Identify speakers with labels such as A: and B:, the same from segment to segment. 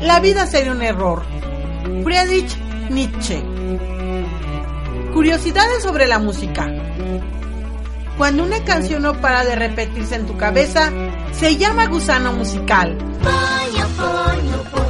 A: La vida sería un error. Friedrich Nietzsche. Curiosidades sobre la música. Cuando una canción no para de repetirse en tu cabeza, se llama gusano musical.
B: Pollo, pollo, pollo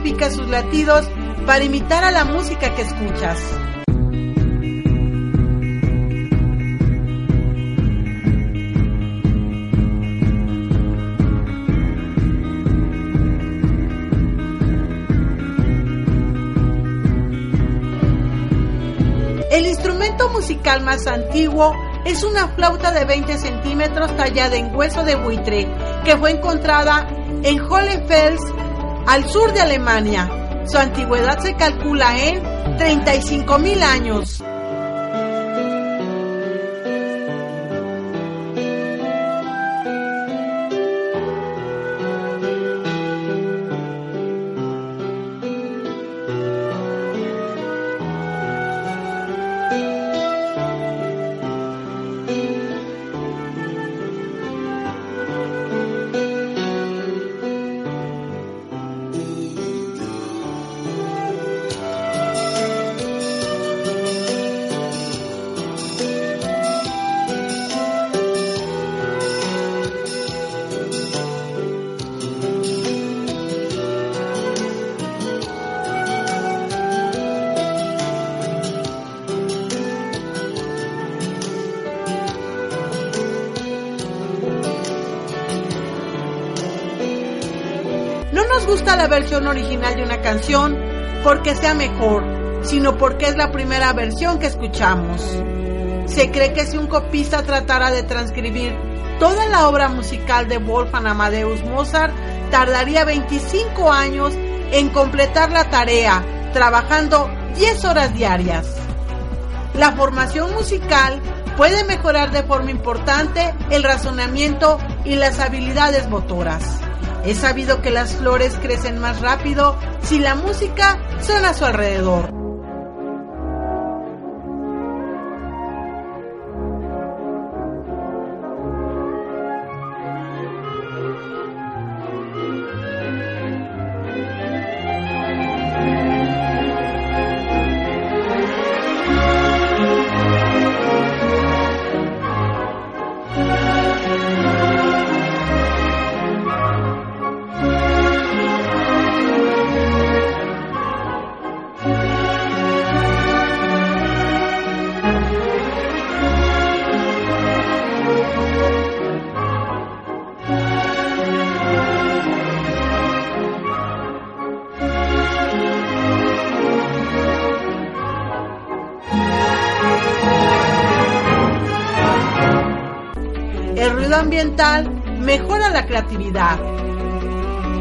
A: modifica sus latidos para imitar a la música que escuchas. El instrumento musical más antiguo es una flauta de 20 centímetros tallada en hueso de buitre que fue encontrada en Hohenfels, al sur de Alemania. Su antigüedad se calcula en 35.000 años. Versión original de una canción porque sea mejor, sino porque es la primera versión que escuchamos. Se cree que si un copista tratara de transcribir toda la obra musical de Wolfgang Amadeus Mozart, tardaría 25 años en completar la tarea, trabajando 10 horas diarias. La formación musical puede mejorar de forma importante el razonamiento y las habilidades motoras. Es sabido que las flores crecen más rápido si la música suena a su alrededor. Mejora la creatividad.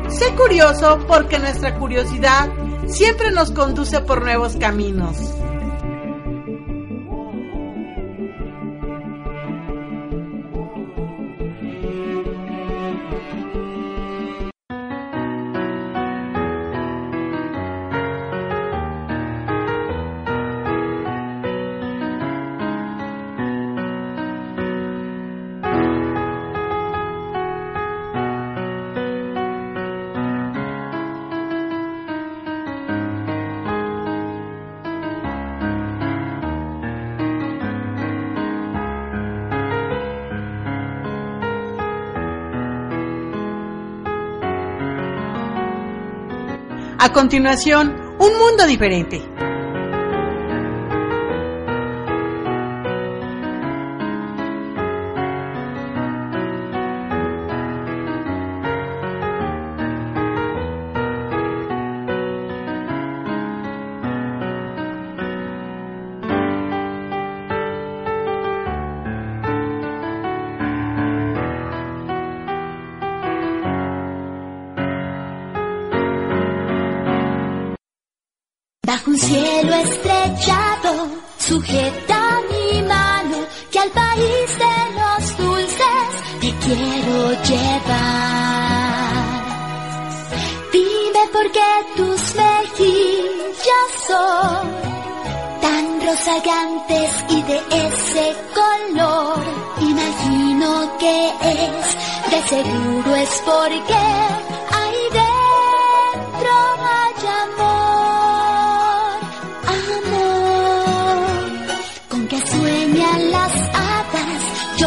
A: Sé curioso porque nuestra curiosidad siempre nos conduce por nuevos caminos. A continuación, un mundo diferente.
B: Cielo estrellado, sujeta mi mano, que al país de los dulces te quiero llevar. Dime por qué tus mejillas son tan rozagantes y de ese color. Imagino que es, de seguro es porque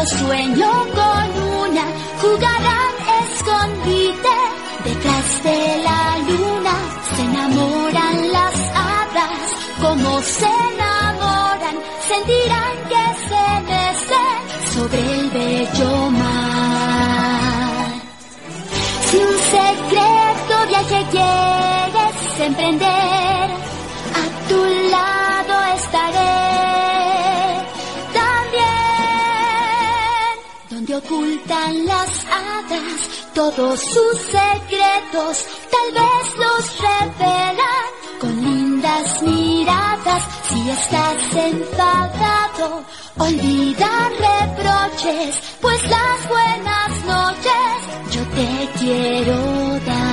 B: sueño con una, jugarán escondite detrás de la luna, se enamoran las hadas, como se enamoran, sentirán que se mecen sobre el bello mar. Si un secreto viaje quieres emprender, las hadas todos sus secretos, tal vez los revelan con lindas miradas. Si estás enfadado, olvida reproches, pues las buenas noches yo te quiero dar.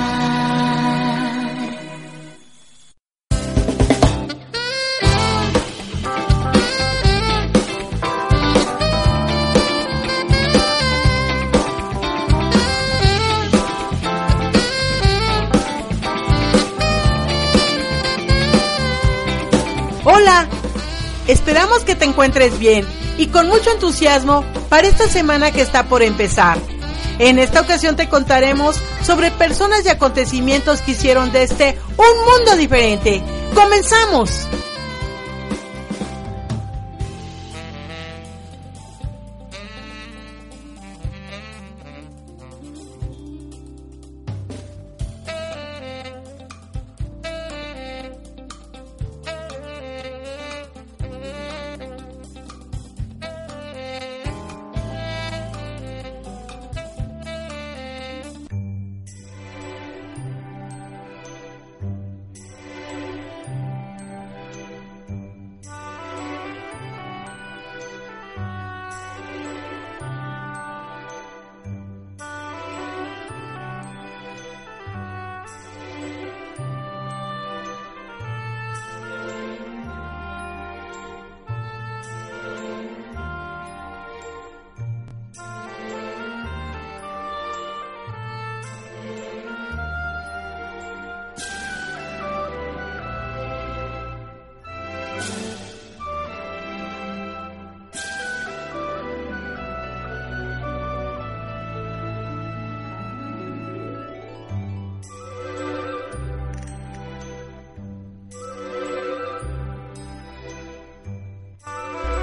A: Esperamos que te encuentres bien y con mucho entusiasmo para esta semana que está por empezar. En esta ocasión te contaremos sobre personas y acontecimientos que hicieron de este un mundo diferente. ¡Comenzamos!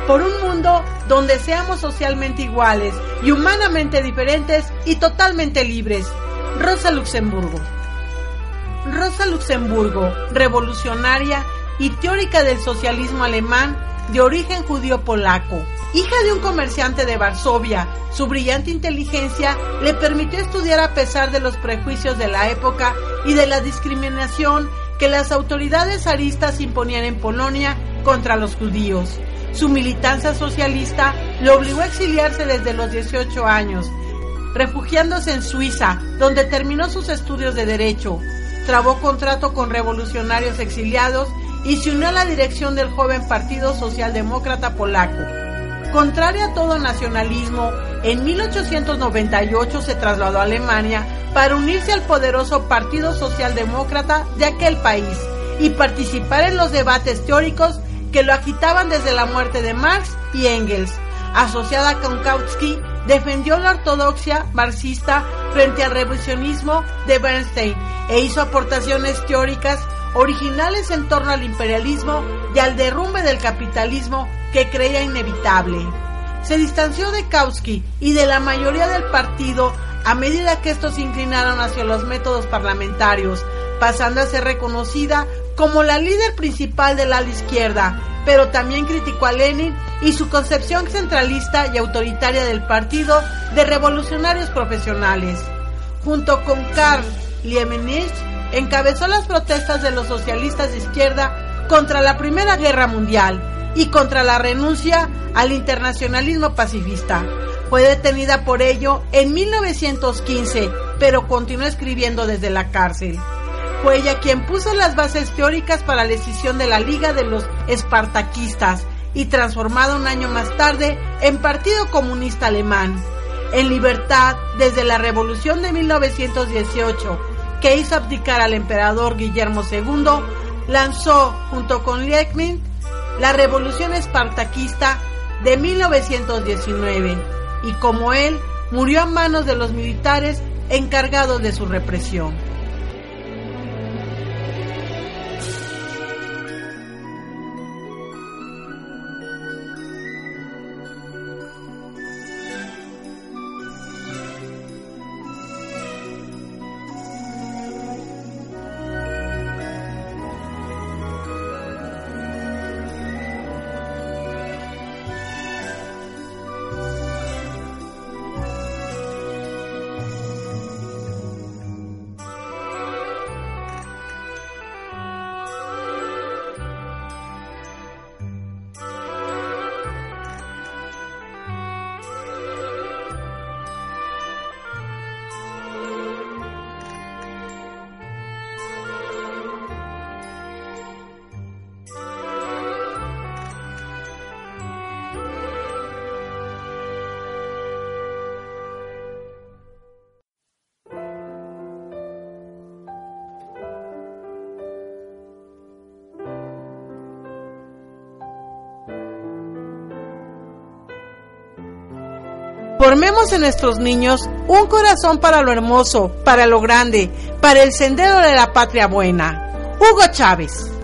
A: Por un mundo donde seamos socialmente iguales y humanamente diferentes y totalmente libres. Rosa Luxemburgo. Rosa Luxemburgo, revolucionaria y teórica del socialismo alemán de origen judío polaco. Hija de un comerciante de Varsovia, su brillante inteligencia le permitió estudiar a pesar de los prejuicios de la época y de la discriminación que las autoridades zaristas imponían en Polonia contra los judíos. Su militancia socialista lo obligó a exiliarse desde los 18 años, refugiándose en Suiza, donde terminó sus estudios de derecho. Trabó contrato con revolucionarios exiliados y se unió a la dirección del joven Partido Socialdemócrata Polaco. Contraria a todo nacionalismo, en 1898 se trasladó a Alemania para unirse al poderoso Partido Socialdemócrata de aquel país y participar en los debates teóricos que lo agitaban desde la muerte de Marx y Engels. Asociada con Kautsky, defendió la ortodoxia marxista frente al revisionismo de Bernstein e hizo aportaciones teóricas originales en torno al imperialismo y al derrumbe del capitalismo que creía inevitable. Se distanció de Kautsky y de la mayoría del partido a medida que estos se inclinaron hacia los métodos parlamentarios, pasando a ser reconocida como la líder principal del ala izquierda, pero también criticó a Lenin y su concepción centralista y autoritaria del Partido de Revolucionarios Profesionales. Junto con Karl Liemenich, encabezó las protestas de los socialistas de izquierda contra la Primera Guerra Mundial y contra la renuncia al internacionalismo pacifista. Fue detenida por ello en 1915, pero continuó escribiendo desde la cárcel. Fue ella quien puso las bases teóricas para la decisión de la Liga de los Espartaquistas y transformada un año más tarde en Partido Comunista Alemán. En libertad desde la Revolución de 1918, que hizo abdicar al emperador Guillermo II, lanzó, junto con Lenin, la Revolución Espartaquista de 1919 y como él murió a manos de los militares encargados de su represión. Formemos en nuestros niños un corazón para lo hermoso, para lo grande, para el sendero de la patria buena. Hugo Chávez.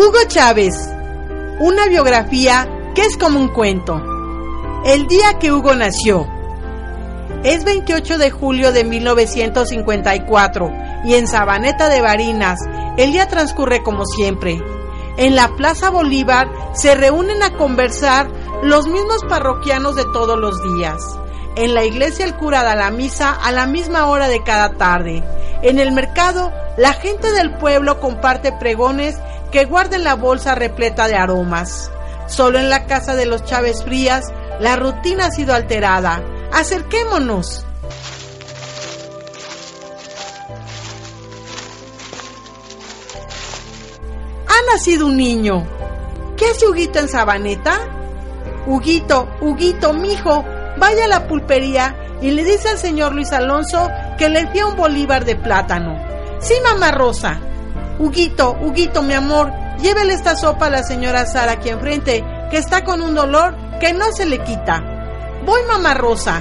A: Hugo Chávez, una biografía que es como un cuento. El día que Hugo nació. Es 28 de julio de 1954 y en Sabaneta de Barinas el día transcurre como siempre. En la Plaza Bolívar se reúnen a conversar los mismos parroquianos de todos los días. En la iglesia el cura da la misa a la misma hora de cada tarde. En el mercado la gente del pueblo comparte pregones que guarden la bolsa repleta de aromas. Solo en la casa de los Chávez Frías la rutina ha sido alterada. Acerquémonos. Ha nacido un niño. ¿Qué hace Huguito en Sabaneta? Huguito, Huguito, mijo, vaya a la pulpería y le dice al señor Luis Alonso que le dio un bolívar de plátano. Sí, mamá Rosa. Huguito, Huguito, mi amor, llévele esta sopa a la señora Sara aquí enfrente, que está con un dolor que no se le quita. Voy, mamá Rosa.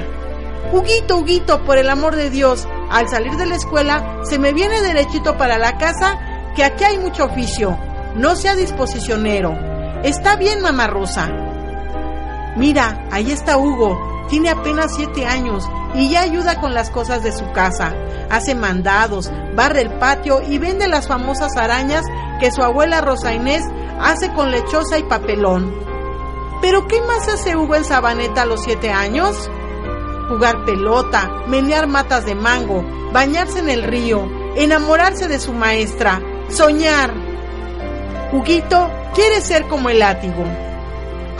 A: Huguito, Huguito, por el amor de Dios, al salir de la escuela se me viene derechito para la casa, que aquí hay mucho oficio. No sea disposicionero. Está bien, mamá Rosa. Mira, ahí está Hugo. Tiene apenas siete años y ya ayuda con las cosas de su casa. Hace mandados, barre el patio y vende las famosas arañas que su abuela Rosa Inés hace con lechosa y papelón. ¿Pero qué más hace Hugo en Sabaneta a los siete años? Jugar pelota, menear matas de mango, bañarse en el río, enamorarse de su maestra, soñar. Huguito quiere ser como el látigo.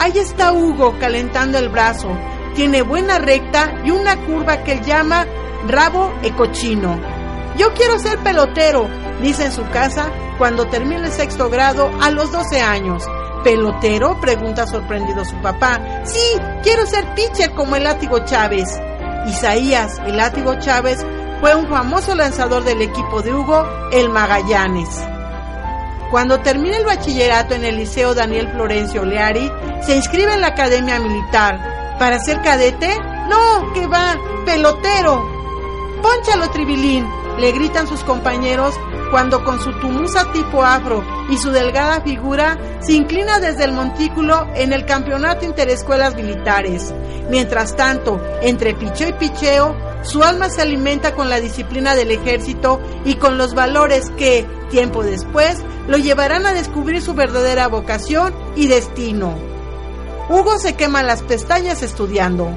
A: Ahí está Hugo calentando el brazo. Tiene buena recta y una curva que él llama rabo ecochino. Yo quiero ser pelotero, dice en su casa cuando termina el sexto grado a los 12 años. ¿Pelotero? pregunta sorprendido su papá. Sí, quiero ser pitcher como el látigo Chávez. Isaías, el látigo Chávez, fue un famoso lanzador del equipo de Hugo, el Magallanes. Cuando termina el bachillerato en el Liceo Daniel Florencio Leari, se inscribe en la Academia Militar. ¿Para ser cadete? No, que va, pelotero. Pónchalo, Tribilín, le gritan sus compañeros cuando con su tumusa tipo afro y su delgada figura se inclina desde el montículo en el campeonato interescuelas militares. Mientras tanto, entre picheo y picheo, su alma se alimenta con la disciplina del ejército y con los valores que, tiempo después, lo llevarán a descubrir su verdadera vocación y destino. Hugo se quema las pestañas estudiando.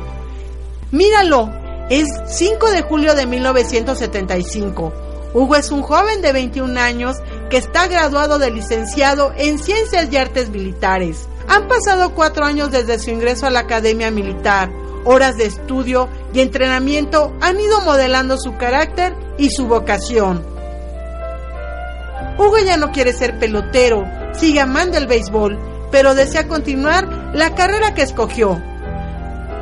A: Míralo, es 5 de julio de 1975. Hugo es un joven de 21 años que está graduado de licenciado en Ciencias y Artes Militares. Han pasado cuatro años desde su ingreso a la Academia Militar. Horas de estudio y entrenamiento han ido modelando su carácter y su vocación. Hugo ya no quiere ser pelotero, sigue amando el béisbol, pero desea continuar la carrera que escogió.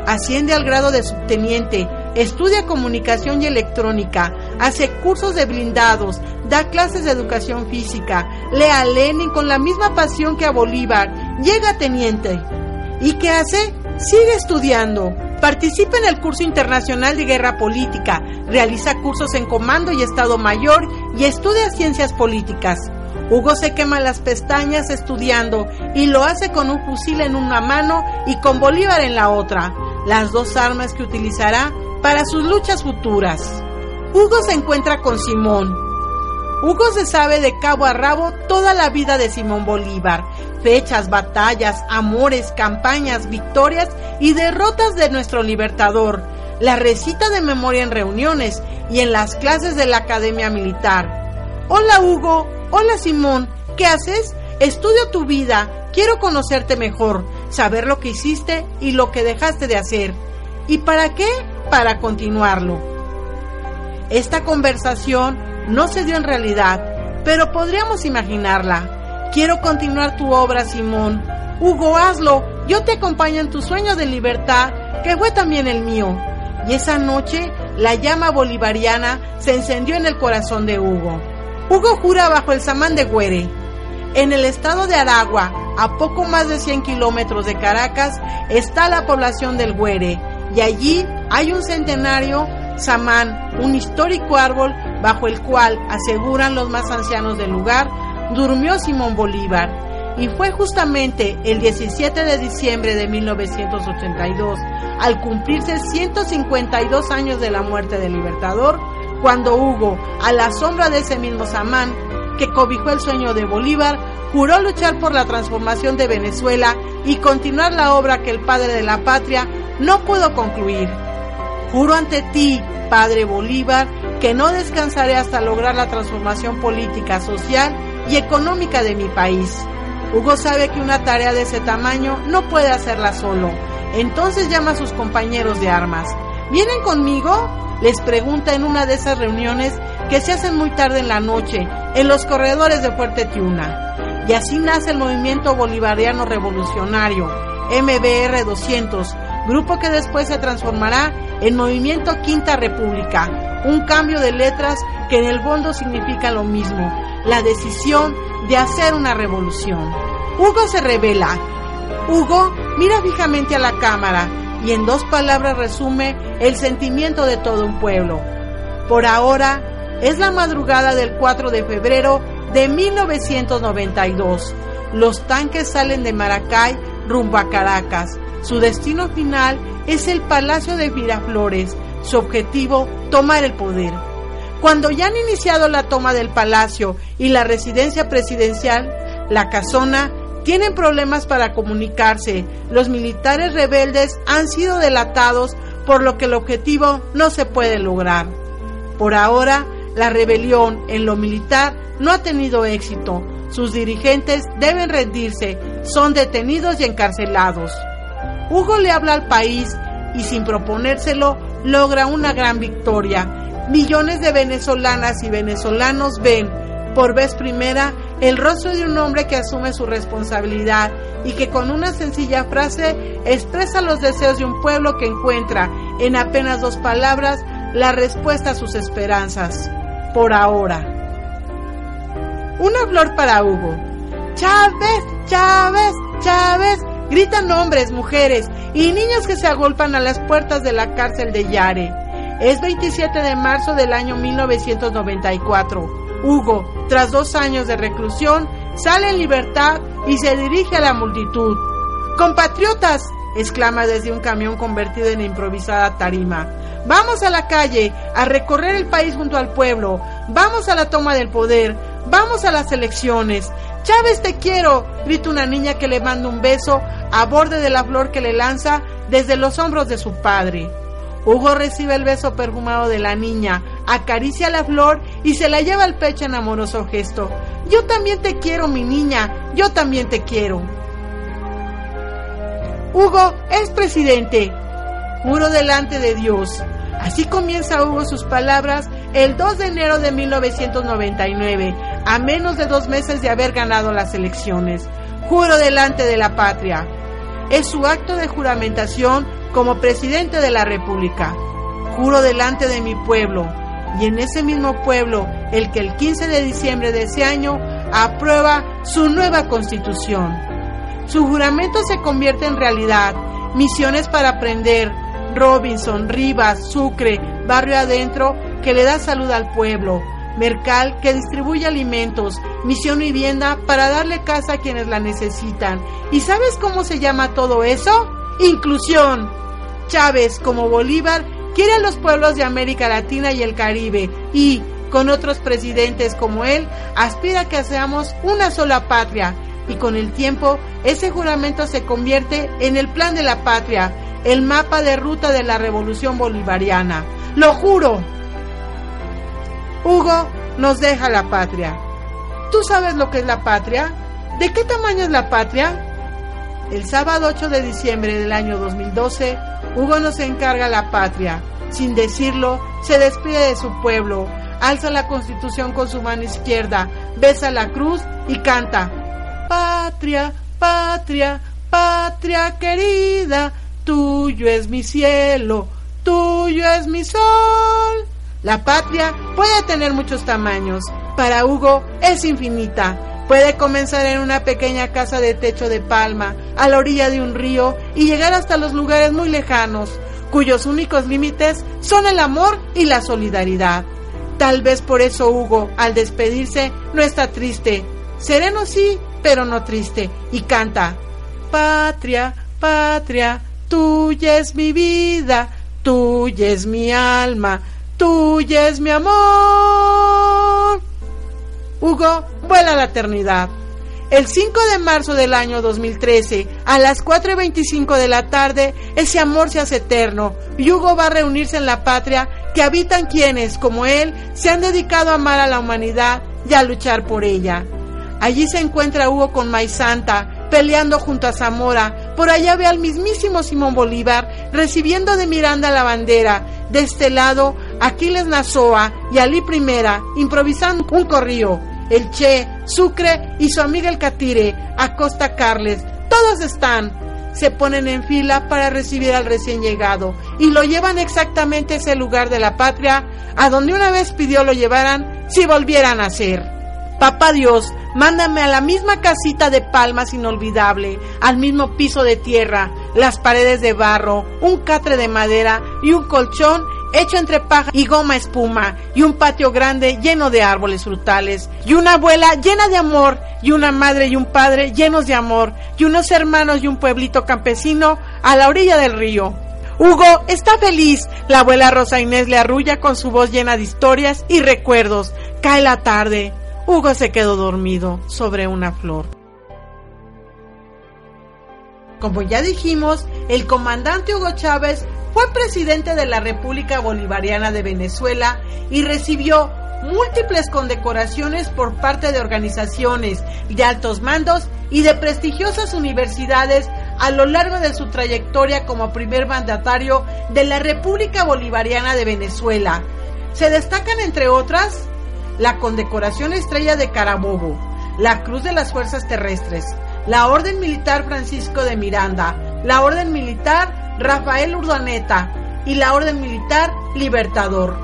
A: Asciende al grado de subteniente, estudia comunicación y electrónica, hace cursos de blindados, da clases de educación física, lee a Lenin con la misma pasión que a Bolívar, llega a teniente. ¿Y qué hace? Sigue estudiando. Participa en el curso internacional de guerra política, realiza cursos en comando y Estado Mayor y estudia ciencias políticas. Hugo se quema las pestañas estudiando y lo hace con un fusil en una mano y con Bolívar en la otra, las dos armas que utilizará para sus luchas futuras. Hugo se encuentra con Simón. Hugo se sabe de cabo a rabo toda la vida de Simón Bolívar, fechas, batallas, amores, campañas, victorias y derrotas de nuestro libertador. La recita de memoria en reuniones y en las clases de la Academia Militar. Hola Hugo, hola Simón, ¿qué haces? Estudio tu vida, quiero conocerte mejor, saber lo que hiciste y lo que dejaste de hacer. ¿Y para qué? Para continuarlo. Esta conversación no se dio en realidad, pero podríamos imaginarla. Quiero continuar tu obra, Simón. Hugo, hazlo. Yo te acompaño en tu sueño de libertad, que fue también el mío. Y esa noche, la llama bolivariana se encendió en el corazón de Hugo. Hugo jura bajo el samán de Güere. En el estado de Aragua, a poco más de 100 kilómetros de Caracas, está la población del Güere, y allí hay un centenario samán, un histórico árbol bajo el cual, aseguran los más ancianos del lugar, durmió Simón Bolívar. Y fue justamente el 17 de diciembre de 1982, al cumplirse 152 años de la muerte del Libertador, cuando Hugo, a la sombra de ese mismo samán, que cobijó el sueño de Bolívar, juró luchar por la transformación de Venezuela y continuar la obra que el padre de la patria no pudo concluir. Juro ante ti, Padre Bolívar, que no descansaré hasta lograr la transformación política, social y económica de mi país. Hugo sabe que una tarea de ese tamaño no puede hacerla solo. Entonces llama a sus compañeros de armas. ¿Vienen conmigo? Les pregunta en una de esas reuniones que se hacen muy tarde en la noche, en los corredores de Fuerte Tiuna. Y así nace el movimiento bolivariano revolucionario, MBR 200, grupo que después se transformará en Movimiento Quinta República, un cambio de letras que en el fondo significa lo mismo, la decisión de hacer una revolución. Hugo se revela. Hugo mira fijamente a la cámara y en dos palabras resume el sentimiento de todo un pueblo. Por ahora, es la madrugada del 4 de febrero de 1992. Los tanques salen de Maracay rumbo a Caracas. Su destino final es el Palacio de Miraflores. Su objetivo, tomar el poder. Cuando ya han iniciado la toma del palacio y la residencia presidencial, la casona, tienen problemas para comunicarse. Los militares rebeldes han sido delatados, por lo que el objetivo no se puede lograr. Por ahora, la rebelión en lo militar no ha tenido éxito. Sus dirigentes deben rendirse, son detenidos y encarcelados. Hugo le habla al país y sin proponérselo logra una gran victoria. Millones de venezolanas y venezolanos ven por vez primera el rostro de un hombre que asume su responsabilidad y que con una sencilla frase expresa los deseos de un pueblo que encuentra en apenas dos palabras la respuesta a sus esperanzas. Por ahora. Una flor para Hugo. Chávez, Chávez, Chávez. Gritan hombres, mujeres y niños que se agolpan a las puertas de la cárcel de Yare. Es 27 de marzo del año 1994. Hugo, tras dos años de reclusión, sale en libertad y se dirige a la multitud. Compatriotas, exclama desde un camión convertido en improvisada tarima. Vamos a la calle, a recorrer el país junto al pueblo. Vamos a la toma del poder. Vamos a las elecciones. Chávez te quiero, grita una niña que le manda un beso a borde de la flor que le lanza desde los hombros de su padre. Hugo recibe el beso perfumado de la niña, acaricia la flor y se la lleva al pecho en amoroso gesto. Yo también te quiero, mi niña, yo también te quiero. Hugo es presidente. Juro delante de Dios. Así comienza Hugo sus palabras el 2 de enero de 1999, a menos de dos meses de haber ganado las elecciones. Juro delante de la patria. Es su acto de juramentación como presidente de la República. Juro delante de mi pueblo y en ese mismo pueblo el que el 15 de diciembre de ese año aprueba su nueva constitución. Su juramento se convierte en realidad. Misiones para aprender, Robinson, Rivas, Sucre, Barrio Adentro, que le da salud al pueblo, Mercal, que distribuye alimentos, Misión Vivienda, para darle casa a quienes la necesitan. ¿Y sabes cómo se llama todo eso? Inclusión. Chávez, como Bolívar, quiere a los pueblos de América Latina y el Caribe y, con otros presidentes como él, aspira a que seamos una sola patria. Y con el tiempo, ese juramento se convierte en el plan de la patria, el mapa de ruta de la revolución bolivariana. Lo juro. Hugo nos deja la patria. ¿Tú sabes lo que es la patria? ¿De qué tamaño es la patria? El sábado 8 de diciembre del año 2012, Hugo nos encarga la patria. Sin decirlo, se despide de su pueblo, alza la constitución con su mano izquierda, besa la cruz y canta, Patria, patria, patria querida, tuyo es mi cielo, tuyo es mi sol. La patria puede tener muchos tamaños. Para Hugo es infinita. Puede comenzar en una pequeña casa de techo de palma, a la orilla de un río, y llegar hasta los lugares muy lejanos, cuyos únicos límites son el amor y la solidaridad. Tal vez por eso Hugo, al despedirse, no está triste. Sereno sí, pero no triste, y canta, Patria, patria, tuya es mi vida, tuya es mi alma, tuya es mi amor. Hugo vuela a la eternidad. El 5 de marzo del año 2013, a las 4.25 de la tarde, ese amor se hace eterno y Hugo va a reunirse en la patria que habitan quienes, como él, se han dedicado a amar a la humanidad y a luchar por ella. Allí se encuentra Hugo con Santa, peleando junto a Zamora. Por allá ve al mismísimo Simón Bolívar recibiendo de Miranda la bandera. De este lado, Aquiles Nazoa y Ali Primera improvisando un corrío. El Che, Sucre y su amiga el Catire, Acosta Carles, todos están. Se ponen en fila para recibir al recién llegado y lo llevan exactamente a ese lugar de la patria a donde una vez pidió lo llevaran si volvieran a ser. Papá Dios, mándame a la misma casita de palmas inolvidable, al mismo piso de tierra, las paredes de barro, un catre de madera y un colchón hecho entre paja y goma espuma, y un patio grande lleno de árboles frutales, y una abuela llena de amor, y una madre y un padre llenos de amor, y unos hermanos y un pueblito campesino a la orilla del río. Hugo está feliz. La abuela Rosa Inés le arrulla con su voz llena de historias y recuerdos. Cae la tarde. Hugo se quedó dormido sobre una flor. Como ya dijimos, el comandante Hugo Chávez fue presidente de la República Bolivariana de Venezuela y recibió múltiples condecoraciones por parte de organizaciones, de altos mandos y de prestigiosas universidades a lo largo de su trayectoria como primer mandatario de la República Bolivariana de Venezuela. Se destacan entre otras la condecoración Estrella de Carabobo, la Cruz de las Fuerzas Terrestres, la Orden Militar Francisco de Miranda, la Orden Militar Rafael Urdaneta y la Orden Militar Libertador.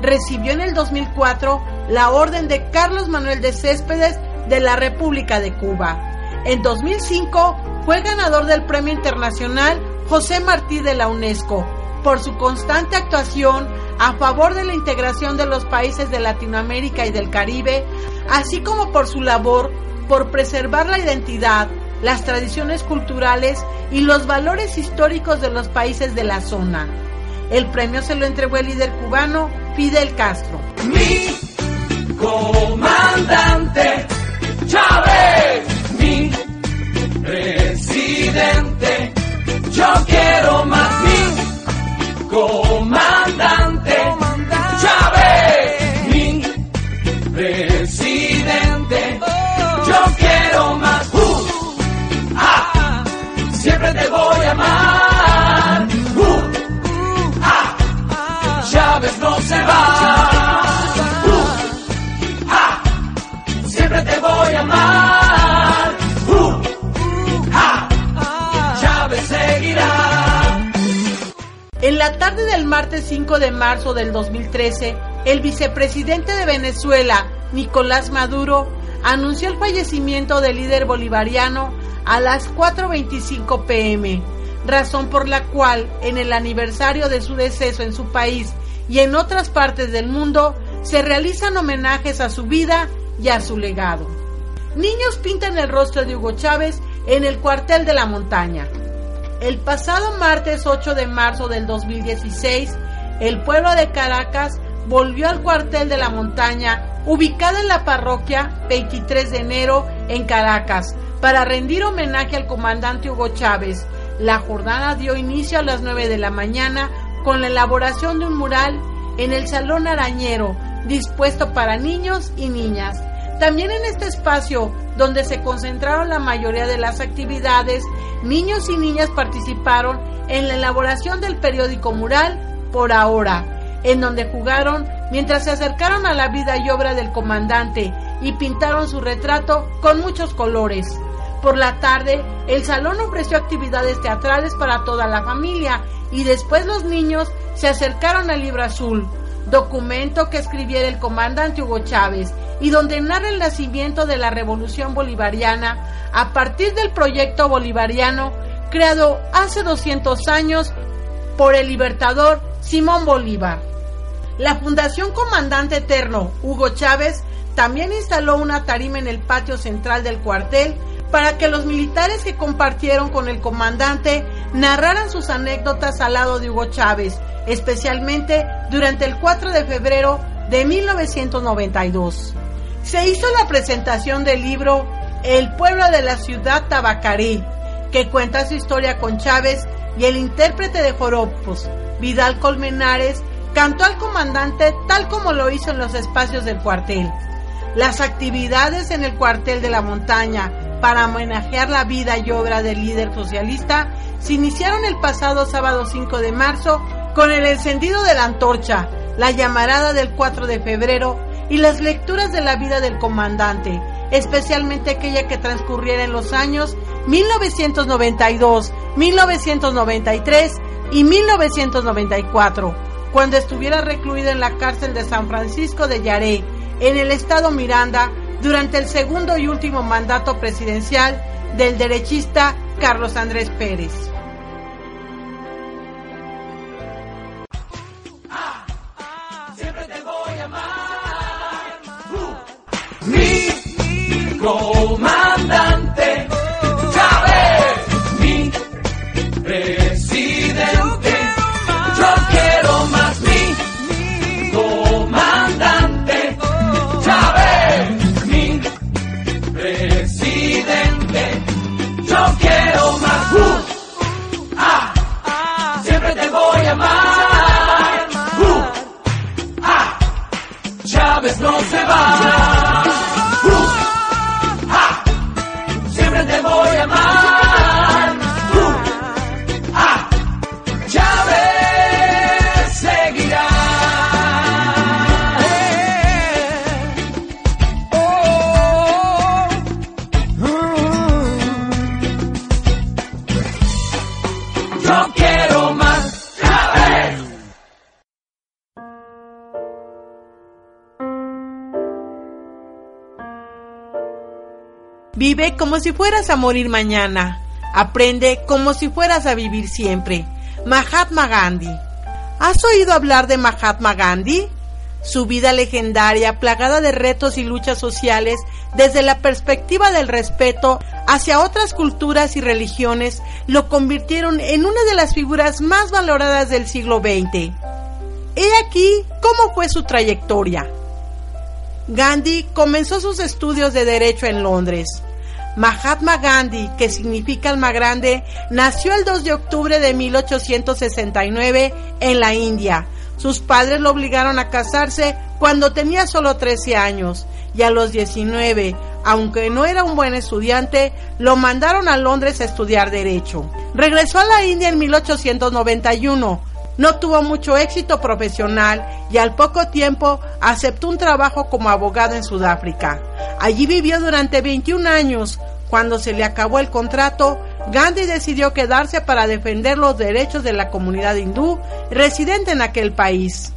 A: Recibió en el 2004 la Orden de Carlos Manuel de Céspedes de la República de Cuba. En 2005 fue ganador del Premio Internacional José Martí de la UNESCO por su constante actuación a favor de la integración de los países de Latinoamérica y del Caribe, así como por su labor por preservar la identidad, las tradiciones culturales y los valores históricos de los países de la zona. El premio se lo entregó el líder cubano Fidel Castro.
C: Mi comandante Chávez, mi presidente, yo quiero más mi comandante
A: En la tarde del martes 5 de marzo del 2013, el vicepresidente de Venezuela, Nicolás Maduro, anunció el fallecimiento del líder bolivariano a las 4.25 pm, razón por la cual en el aniversario de su deceso en su país y en otras partes del mundo se realizan homenajes a su vida y a su legado. Niños pintan el rostro de Hugo Chávez en el cuartel de la montaña. El pasado martes 8 de marzo del 2016, el pueblo de Caracas volvió al cuartel de la montaña, ubicado en la parroquia 23 de enero en Caracas, para rendir homenaje al comandante Hugo Chávez. La jornada dio inicio a las 9 de la mañana con la elaboración de un mural en el Salón Arañero, dispuesto para niños y niñas. También en este espacio, donde se concentraron la mayoría de las actividades, niños y niñas participaron en la elaboración del periódico mural Por Ahora, en donde jugaron mientras se acercaron a la vida y obra del comandante y pintaron su retrato con muchos colores. Por la tarde, el salón ofreció actividades teatrales para toda la familia y después los niños se acercaron al libro azul, documento que escribiera el comandante Hugo Chávez y donde narra el nacimiento de la revolución bolivariana a partir del proyecto bolivariano creado hace 200 años por el libertador Simón Bolívar. La Fundación Comandante Eterno Hugo Chávez también instaló una tarima en el patio central del cuartel para que los militares que compartieron con el comandante narraran sus anécdotas al lado de Hugo Chávez, especialmente durante el 4 de febrero de 1992. Se hizo la presentación del libro El pueblo de la ciudad Tabacarí, que cuenta su historia con Chávez y el intérprete de Joropos, Vidal Colmenares, cantó al comandante tal como lo hizo en los espacios del cuartel. Las actividades en el cuartel de la montaña para homenajear la vida y obra del líder socialista se iniciaron el pasado sábado 5 de marzo con el encendido de la antorcha, la llamarada del 4 de febrero y las lecturas de la vida del comandante, especialmente aquella que transcurriera en los años 1992, 1993 y 1994, cuando estuviera recluido en la cárcel de San Francisco de Yaré, en el estado Miranda, durante el segundo y último mandato presidencial del derechista Carlos Andrés Pérez. Vive como si fueras a morir mañana. Aprende como si fueras a vivir siempre. Mahatma Gandhi. ¿Has oído hablar de Mahatma Gandhi? Su vida legendaria, plagada de retos y luchas sociales, desde la perspectiva del respeto hacia otras culturas y religiones, lo convirtieron en una de las figuras más valoradas del siglo XX. He aquí cómo fue su trayectoria. Gandhi comenzó sus estudios de Derecho en Londres. Mahatma Gandhi, que significa alma grande, nació el 2 de octubre de 1869 en la India. Sus padres lo obligaron a casarse cuando tenía solo 13 años y a los 19, aunque no era un buen estudiante, lo mandaron a Londres a estudiar Derecho. Regresó a la India en 1891 no tuvo mucho éxito profesional y al poco tiempo aceptó un trabajo como abogado en Sudáfrica. Allí vivió durante 21 años. Cuando se le acabó el contrato, Gandhi decidió quedarse para defender los derechos de la comunidad hindú residente en aquel país.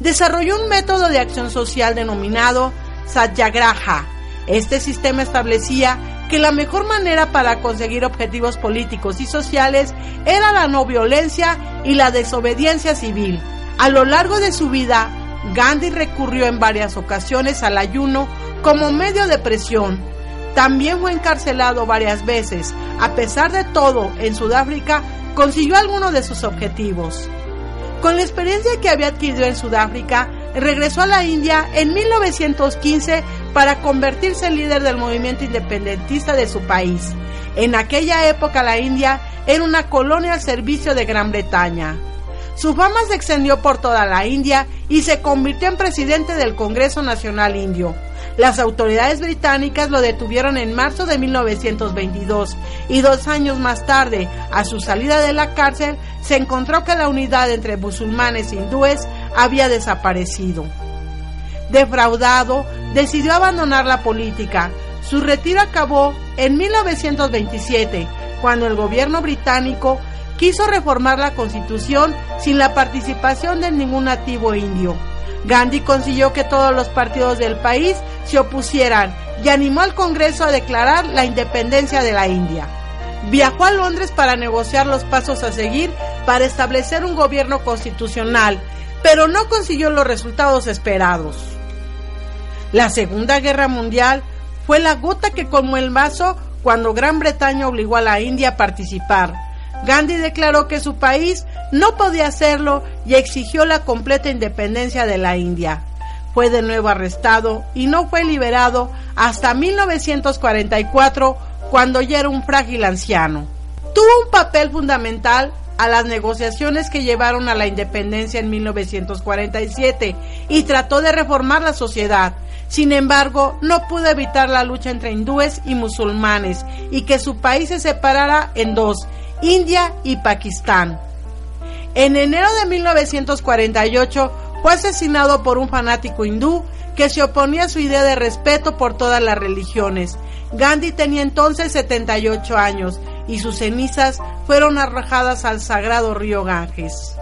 A: Desarrolló un método de acción social denominado Satyagraha. Este sistema establecía que la mejor manera para conseguir objetivos políticos y sociales era la no violencia y la desobediencia civil. A lo largo de su vida, Gandhi recurrió en varias ocasiones al ayuno como medio de presión. También fue encarcelado varias veces. A pesar de todo, en Sudáfrica consiguió algunos de sus objetivos. Con la experiencia que había adquirido en Sudáfrica, regresó a la India en 1915 para convertirse en líder del movimiento independentista de su país. En aquella época la India era una colonia al servicio de Gran Bretaña. Su fama se extendió por toda la India y se convirtió en presidente del Congreso Nacional Indio. Las autoridades británicas lo detuvieron en marzo de 1922 y dos años más tarde, a su salida de la cárcel, se encontró que la unidad entre musulmanes e hindúes había desaparecido. Defraudado, decidió abandonar la política. Su retiro acabó en 1927, cuando el gobierno británico quiso reformar la constitución sin la participación de ningún nativo indio. Gandhi consiguió que todos los partidos del país se opusieran y animó al Congreso a declarar la independencia de la India. Viajó a Londres para negociar los pasos a seguir para establecer un gobierno constitucional, pero no consiguió los resultados esperados. La Segunda Guerra Mundial fue la gota que colmó el vaso cuando Gran Bretaña obligó a la India a participar. Gandhi declaró que su país no podía hacerlo y exigió la completa independencia de la India. Fue de nuevo arrestado y no fue liberado hasta 1944 cuando ya era un frágil anciano. Tuvo un papel fundamental a las negociaciones que llevaron a la independencia en 1947 y trató de reformar la sociedad. Sin embargo, no pudo evitar la lucha entre hindúes y musulmanes y que su país se separara en dos, India y Pakistán. En enero de 1948 fue asesinado por un fanático hindú que se oponía a su idea de respeto por todas las religiones. Gandhi tenía entonces 78 años y sus cenizas fueron arrojadas al sagrado río Ganges.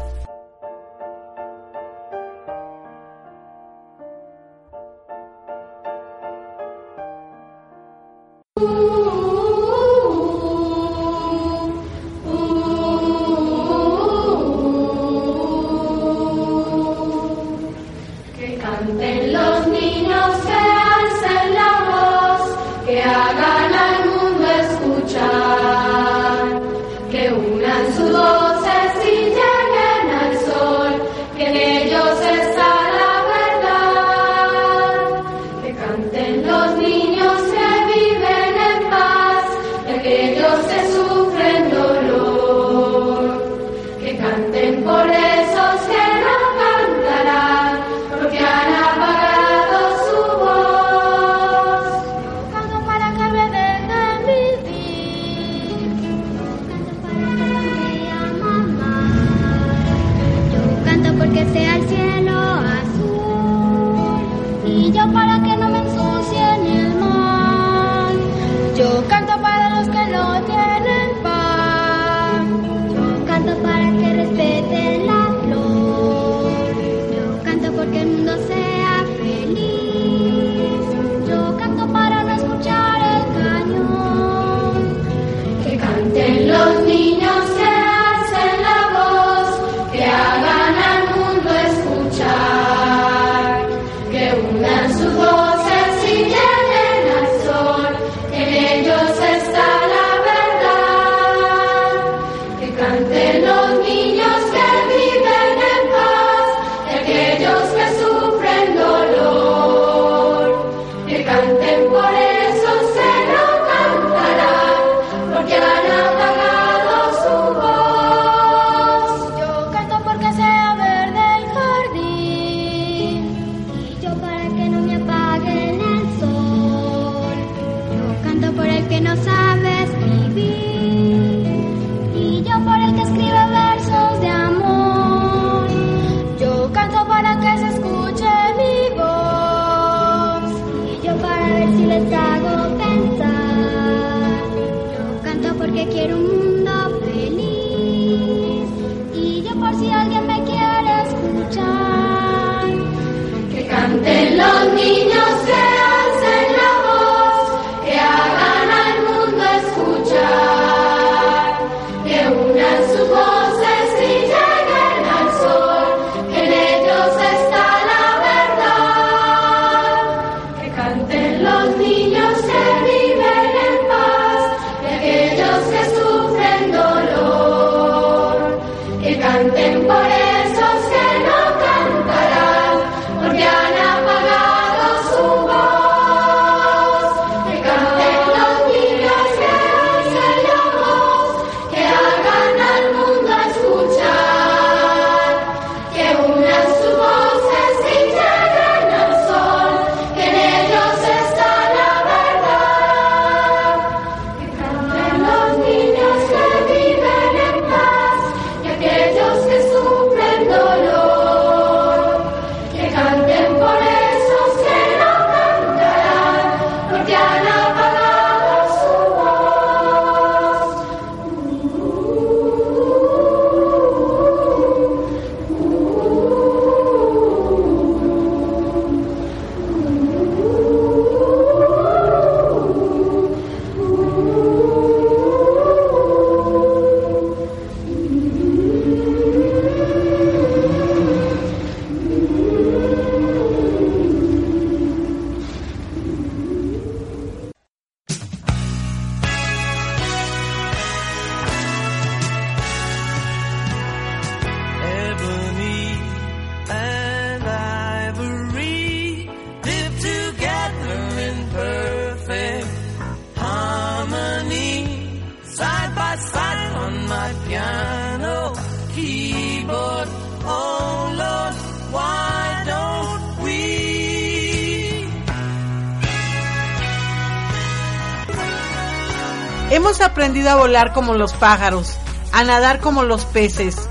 A: A volar como los pájaros, a nadar como los peces,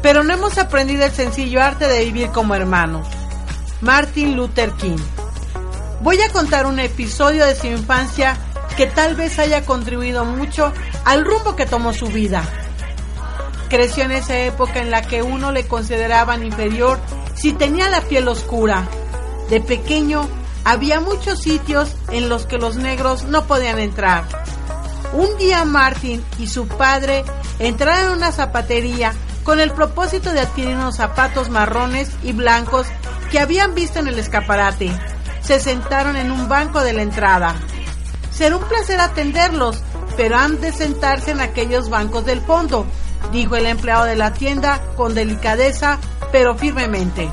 A: pero no hemos aprendido el sencillo arte de vivir como hermanos. Martin Luther King. Voy a contar un episodio de su infancia que tal vez haya contribuido mucho al rumbo que tomó su vida. Creció en esa época en la que uno le consideraban inferior si tenía la piel oscura. De pequeño había muchos sitios en los que los negros no podían entrar. Un día Martin y su padre entraron a una zapatería con el propósito de adquirir unos zapatos marrones y blancos que habían visto en el escaparate. Se sentaron en un banco de la entrada. Será un placer atenderlos, pero han de sentarse en aquellos bancos del fondo, dijo el empleado de la tienda con delicadeza, pero firmemente.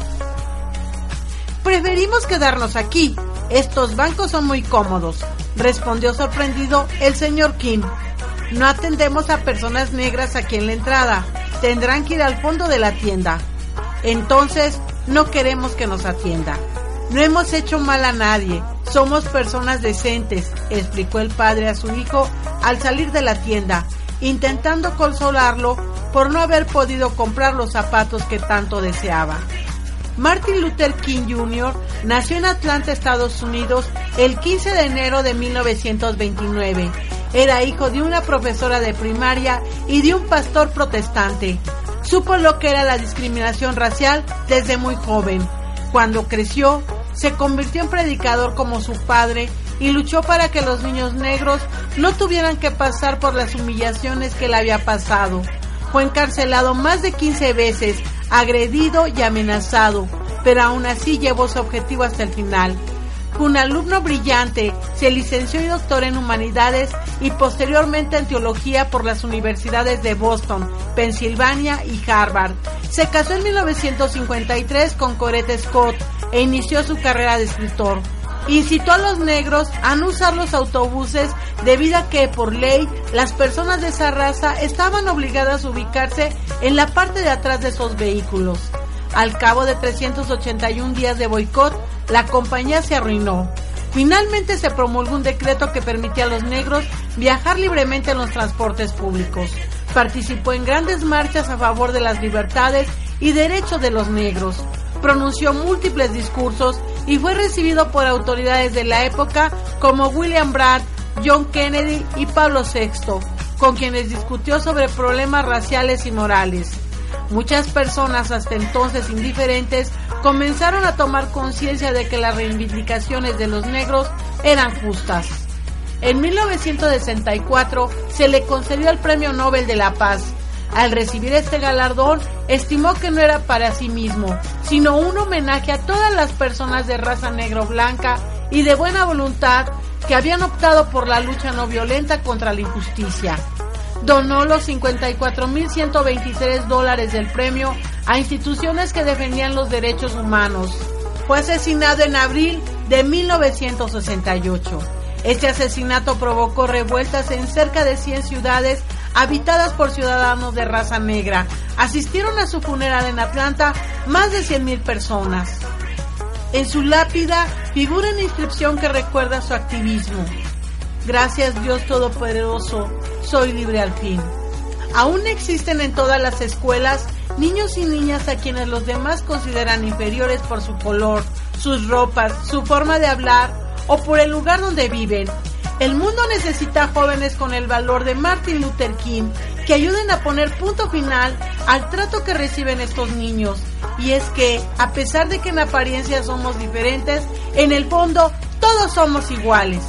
A: Preferimos quedarnos aquí. Estos bancos son muy cómodos, respondió sorprendido el señor King. No atendemos a personas negras aquí en la entrada. Tendrán que ir al fondo de la tienda. Entonces, no queremos que nos atienda. No hemos hecho mal a nadie. Somos personas decentes, explicó el padre a su hijo al salir de la tienda, intentando consolarlo por no haber podido comprar los zapatos que tanto deseaba. Martin Luther King Jr. nació en Atlanta, Estados Unidos, el 15 de enero de 1929. Era hijo de una profesora de primaria y de un pastor protestante. Supo lo que era la discriminación racial desde muy joven. Cuando creció, se convirtió en predicador como su padre y luchó para que los niños negros no tuvieran que pasar por las humillaciones que le había pasado. Fue encarcelado más de 15 veces, agredido y amenazado, pero aún así llevó su objetivo hasta el final. Un alumno brillante, se licenció y doctoró en humanidades y posteriormente en teología por las universidades de Boston, Pensilvania y Harvard. Se casó en 1953 con Corette Scott e inició su carrera de escritor. Incitó a los negros a no usar los autobuses debido a que por ley las personas de esa raza estaban obligadas a ubicarse en la parte de atrás de esos vehículos. Al cabo de 381 días de boicot, la compañía se arruinó. Finalmente se promulgó un decreto que permitía a los negros viajar libremente en los transportes públicos. Participó en grandes marchas a favor de las libertades y derechos de los negros. Pronunció múltiples discursos y fue recibido por autoridades de la época como William Brandt, John Kennedy y Pablo VI, con quienes discutió sobre problemas raciales y morales. Muchas personas hasta entonces indiferentes comenzaron a tomar conciencia de que las reivindicaciones de los negros eran justas. En 1964 se le concedió el Premio Nobel de la Paz. Al recibir este galardón, estimó que no era para sí mismo, sino un homenaje a todas las personas de raza negro-blanca y de buena voluntad que habían optado por la lucha no violenta contra la injusticia. Donó los 54.123 dólares del premio a instituciones que defendían los derechos humanos. Fue asesinado en abril de 1968. Este asesinato provocó revueltas en cerca de 100 ciudades habitadas por ciudadanos de raza negra. Asistieron a su funeral en Atlanta más de 100.000 personas. En su lápida figura una inscripción que recuerda su activismo. Gracias Dios Todopoderoso, soy libre al fin. Aún existen en todas las escuelas niños y niñas a quienes los demás consideran inferiores por su color, sus ropas, su forma de hablar o por el lugar donde viven. El mundo necesita jóvenes con el valor de Martin Luther King que ayuden a poner punto final al trato que reciben estos niños. Y es que, a pesar de que en apariencia somos diferentes, en el fondo todos somos iguales.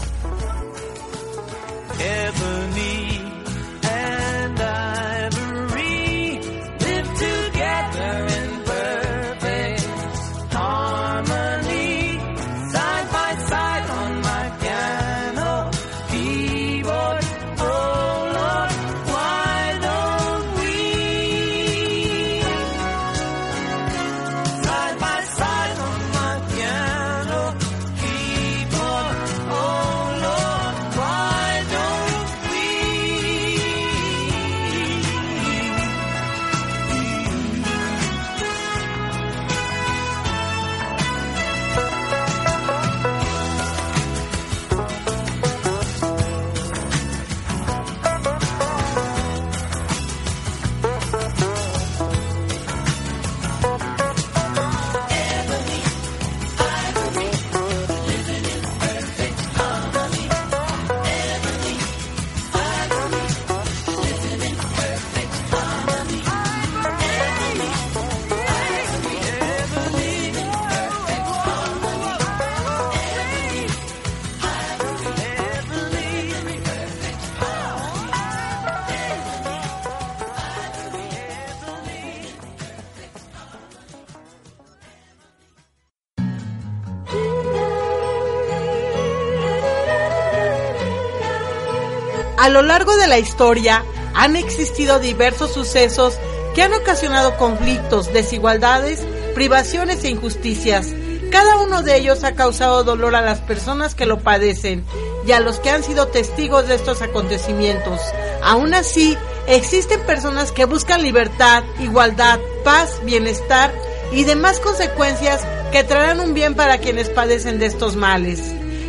A: A lo largo de la historia han existido diversos sucesos que han ocasionado conflictos, desigualdades, privaciones e injusticias. Cada uno de ellos ha causado dolor a las personas que lo padecen y a los que han sido testigos de estos acontecimientos. Aún así, existen personas que buscan libertad, igualdad, paz, bienestar y demás consecuencias que traerán un bien para quienes padecen de estos males.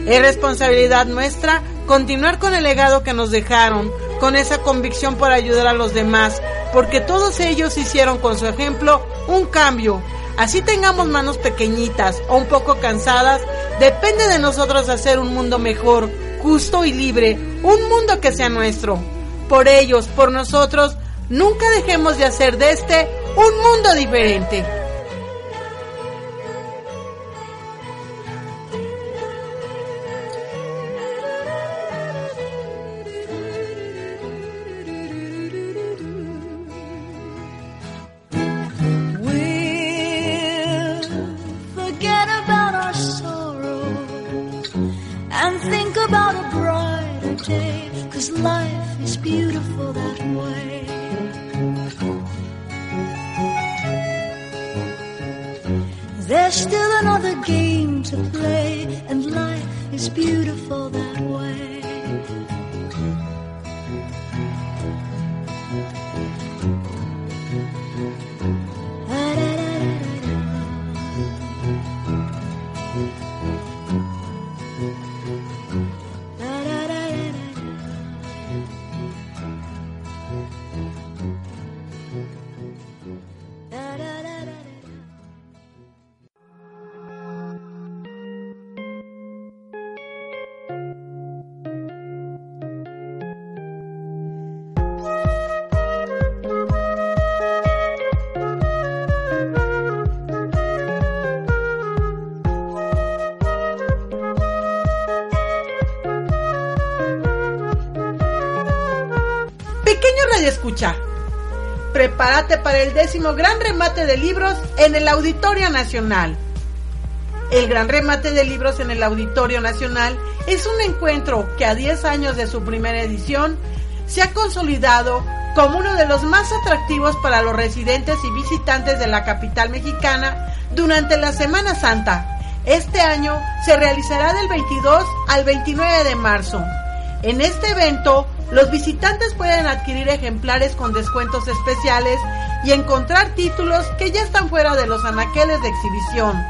A: Es responsabilidad nuestra continuar con el legado que nos dejaron, con esa convicción por ayudar a los demás, porque todos ellos hicieron con su ejemplo un cambio. Así tengamos manos pequeñitas o un poco cansadas, depende de nosotros hacer un mundo mejor, justo y libre, un mundo que sea nuestro. Por ellos, por nosotros, nunca dejemos de hacer de este un mundo diferente. Pequeño Radio Escucha, prepárate para el décimo gran remate de libros en el Auditorio Nacional. El gran remate de libros en el Auditorio Nacional es un encuentro que a 10 años de su primera edición se ha consolidado como uno de los más atractivos para los residentes y visitantes de la capital mexicana durante la Semana Santa. Este año se realizará del 22 al 29 de marzo. En este evento, los visitantes pueden adquirir ejemplares con descuentos especiales y encontrar títulos que ya están fuera de los anaqueles de exhibición.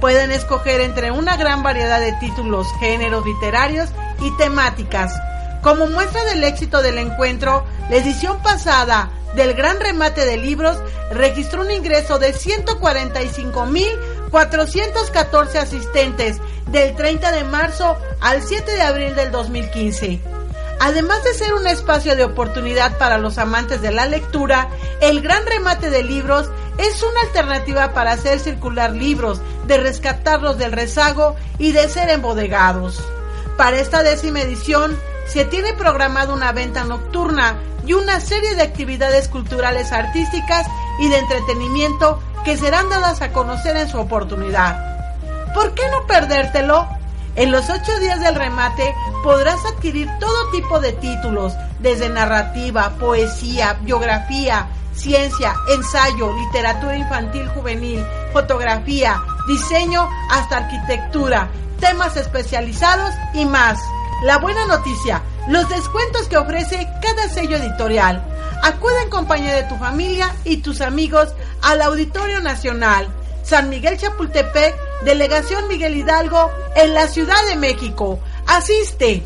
A: Pueden escoger entre una gran variedad de títulos, géneros literarios y temáticas. Como muestra del éxito del encuentro, la edición pasada del gran remate de libros registró un ingreso de 145.414 asistentes del 30 de marzo al 7 de abril del 2015. Además de ser un espacio de oportunidad para los amantes de la lectura, el gran remate de libros es una alternativa para hacer circular libros, de rescatarlos del rezago y de ser embodegados. Para esta décima edición se tiene programada una venta nocturna y una serie de actividades culturales artísticas y de entretenimiento que serán dadas a conocer en su oportunidad. ¿Por qué no perdértelo? En los ocho días del remate podrás adquirir todo tipo de títulos, desde narrativa, poesía, biografía, ciencia, ensayo, literatura infantil juvenil, fotografía, diseño hasta arquitectura, temas especializados y más. La buena noticia, los descuentos que ofrece cada sello editorial. Acude en compañía de tu familia y tus amigos al Auditorio Nacional, San Miguel Chapultepec, Delegación Miguel Hidalgo, en la Ciudad de México. Asiste.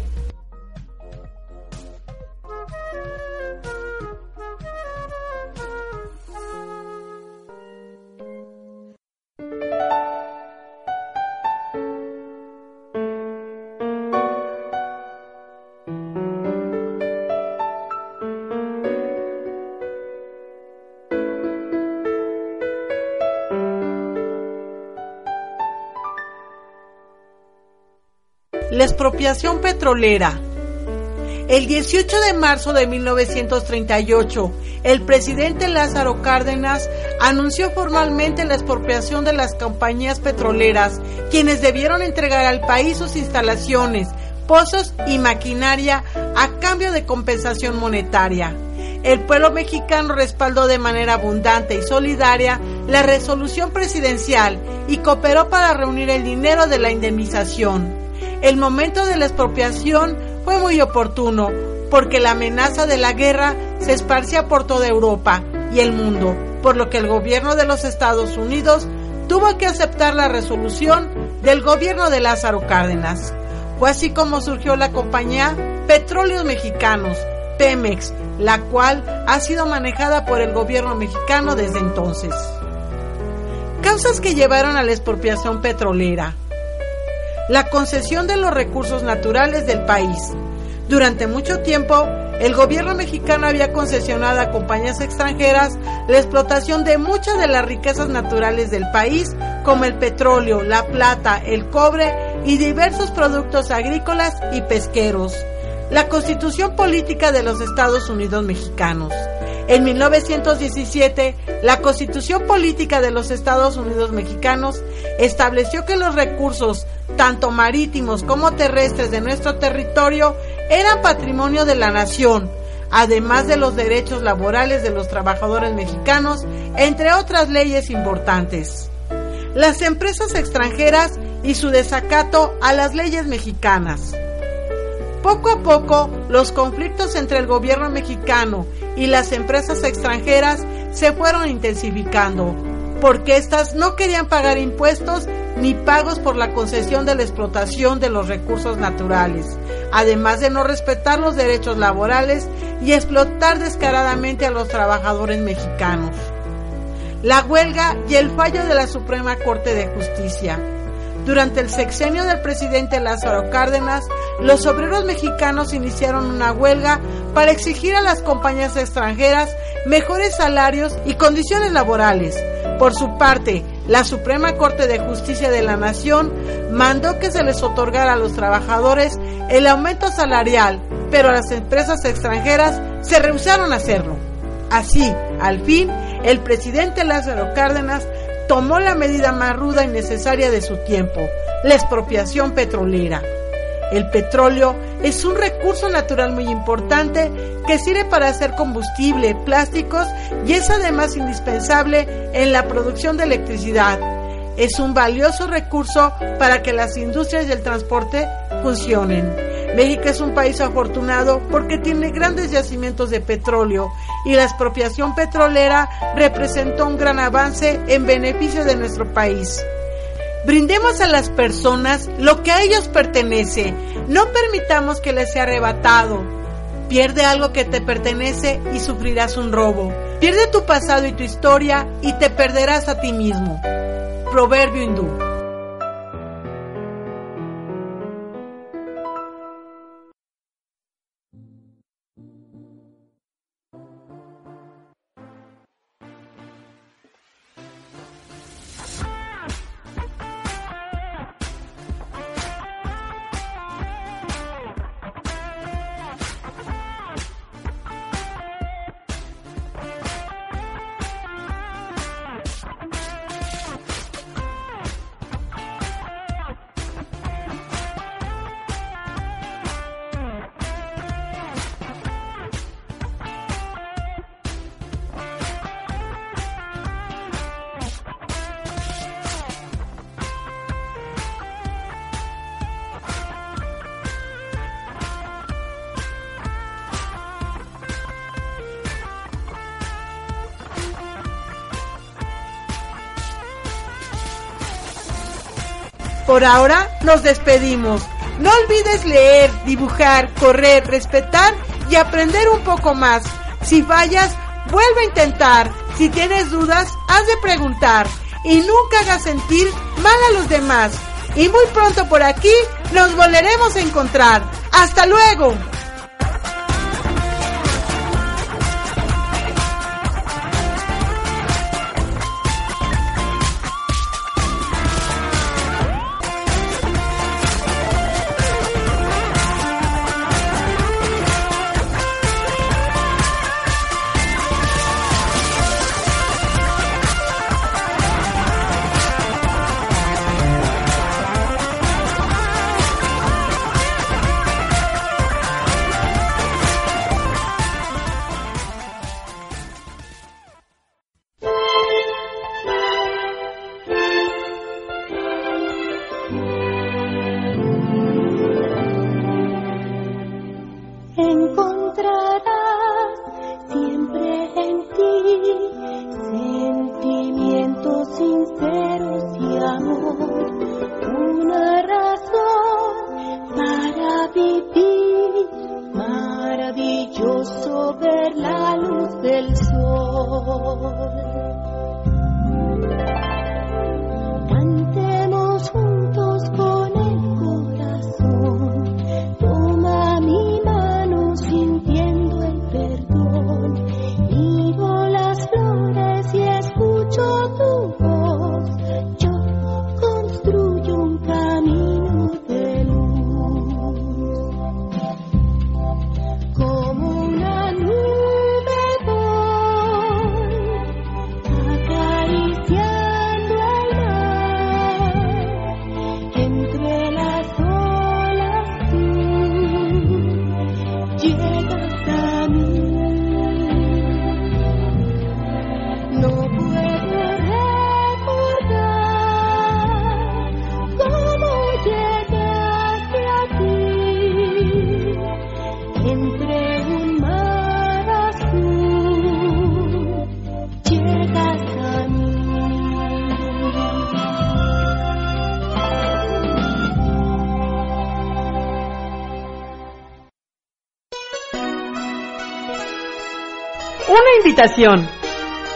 A: Expropiación petrolera. El 18 de marzo de 1938, el presidente Lázaro Cárdenas anunció formalmente la expropiación de las compañías petroleras, quienes debieron entregar al país sus instalaciones, pozos y maquinaria a cambio de compensación monetaria. El pueblo mexicano respaldó de manera abundante y solidaria la resolución presidencial y cooperó para reunir el dinero de la indemnización. El momento de la expropiación fue muy oportuno porque la amenaza de la guerra se esparcía por toda Europa y el mundo, por lo que el gobierno de los Estados Unidos tuvo que aceptar la resolución del gobierno de Lázaro Cárdenas. Fue así como surgió la compañía Petróleos Mexicanos, Pemex, la cual ha sido manejada por el gobierno mexicano desde entonces. Causas que llevaron a la expropiación petrolera la concesión de los recursos naturales del país. Durante mucho tiempo, el gobierno mexicano había concesionado a compañías extranjeras la explotación de muchas de las riquezas naturales del país, como el petróleo, la plata, el cobre y diversos productos agrícolas y pesqueros. La constitución política de los Estados Unidos mexicanos. En 1917, la Constitución Política de los Estados Unidos Mexicanos estableció que los recursos, tanto marítimos como terrestres de nuestro territorio, eran patrimonio de la nación, además de los derechos laborales de los trabajadores mexicanos, entre otras leyes importantes. Las empresas extranjeras y su desacato a las leyes mexicanas. Poco a poco, los conflictos entre el gobierno mexicano y las empresas extranjeras se fueron intensificando, porque éstas no querían pagar impuestos ni pagos por la concesión de la explotación de los recursos naturales, además de no respetar los derechos laborales y explotar descaradamente a los trabajadores mexicanos. La huelga y el fallo de la Suprema Corte de Justicia. Durante el sexenio del presidente Lázaro Cárdenas, los obreros mexicanos iniciaron una huelga para exigir a las compañías extranjeras mejores salarios y condiciones laborales. Por su parte, la Suprema Corte de Justicia de la Nación mandó que se les otorgara a los trabajadores el aumento salarial, pero las empresas extranjeras se rehusaron a hacerlo. Así, al fin, el presidente Lázaro Cárdenas tomó la medida más ruda y necesaria de su tiempo, la expropiación petrolera. El petróleo es un recurso natural muy importante que sirve para hacer combustible, plásticos y es además indispensable en la producción de electricidad. Es un valioso recurso para que las industrias y el transporte funcionen. México es un país afortunado porque tiene grandes yacimientos de petróleo y la expropiación petrolera representó un gran avance en beneficio de nuestro país. Brindemos a las personas lo que a ellos pertenece. No permitamos que les sea arrebatado. Pierde algo que te pertenece y sufrirás un robo. Pierde tu pasado y tu historia y te perderás a ti mismo. Proverbio hindú. Por ahora nos despedimos. No olvides leer, dibujar, correr, respetar y aprender un poco más. Si fallas, vuelve a intentar. Si tienes dudas, has de preguntar. Y nunca hagas sentir mal a los demás. Y muy pronto por aquí nos volveremos a encontrar. ¡Hasta luego!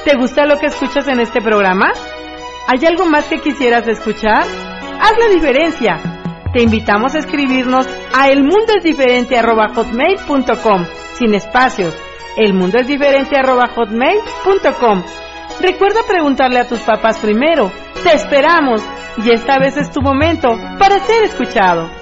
A: ¿Te gusta lo que escuchas en este programa? ¿Hay algo más que quisieras escuchar? Haz la diferencia. Te invitamos a escribirnos a elmundoesdiferente@hotmail.com sin espacios. elmundoesdiferente@hotmail.com. Recuerda preguntarle a tus papás primero. Te esperamos y esta vez es tu momento para ser escuchado.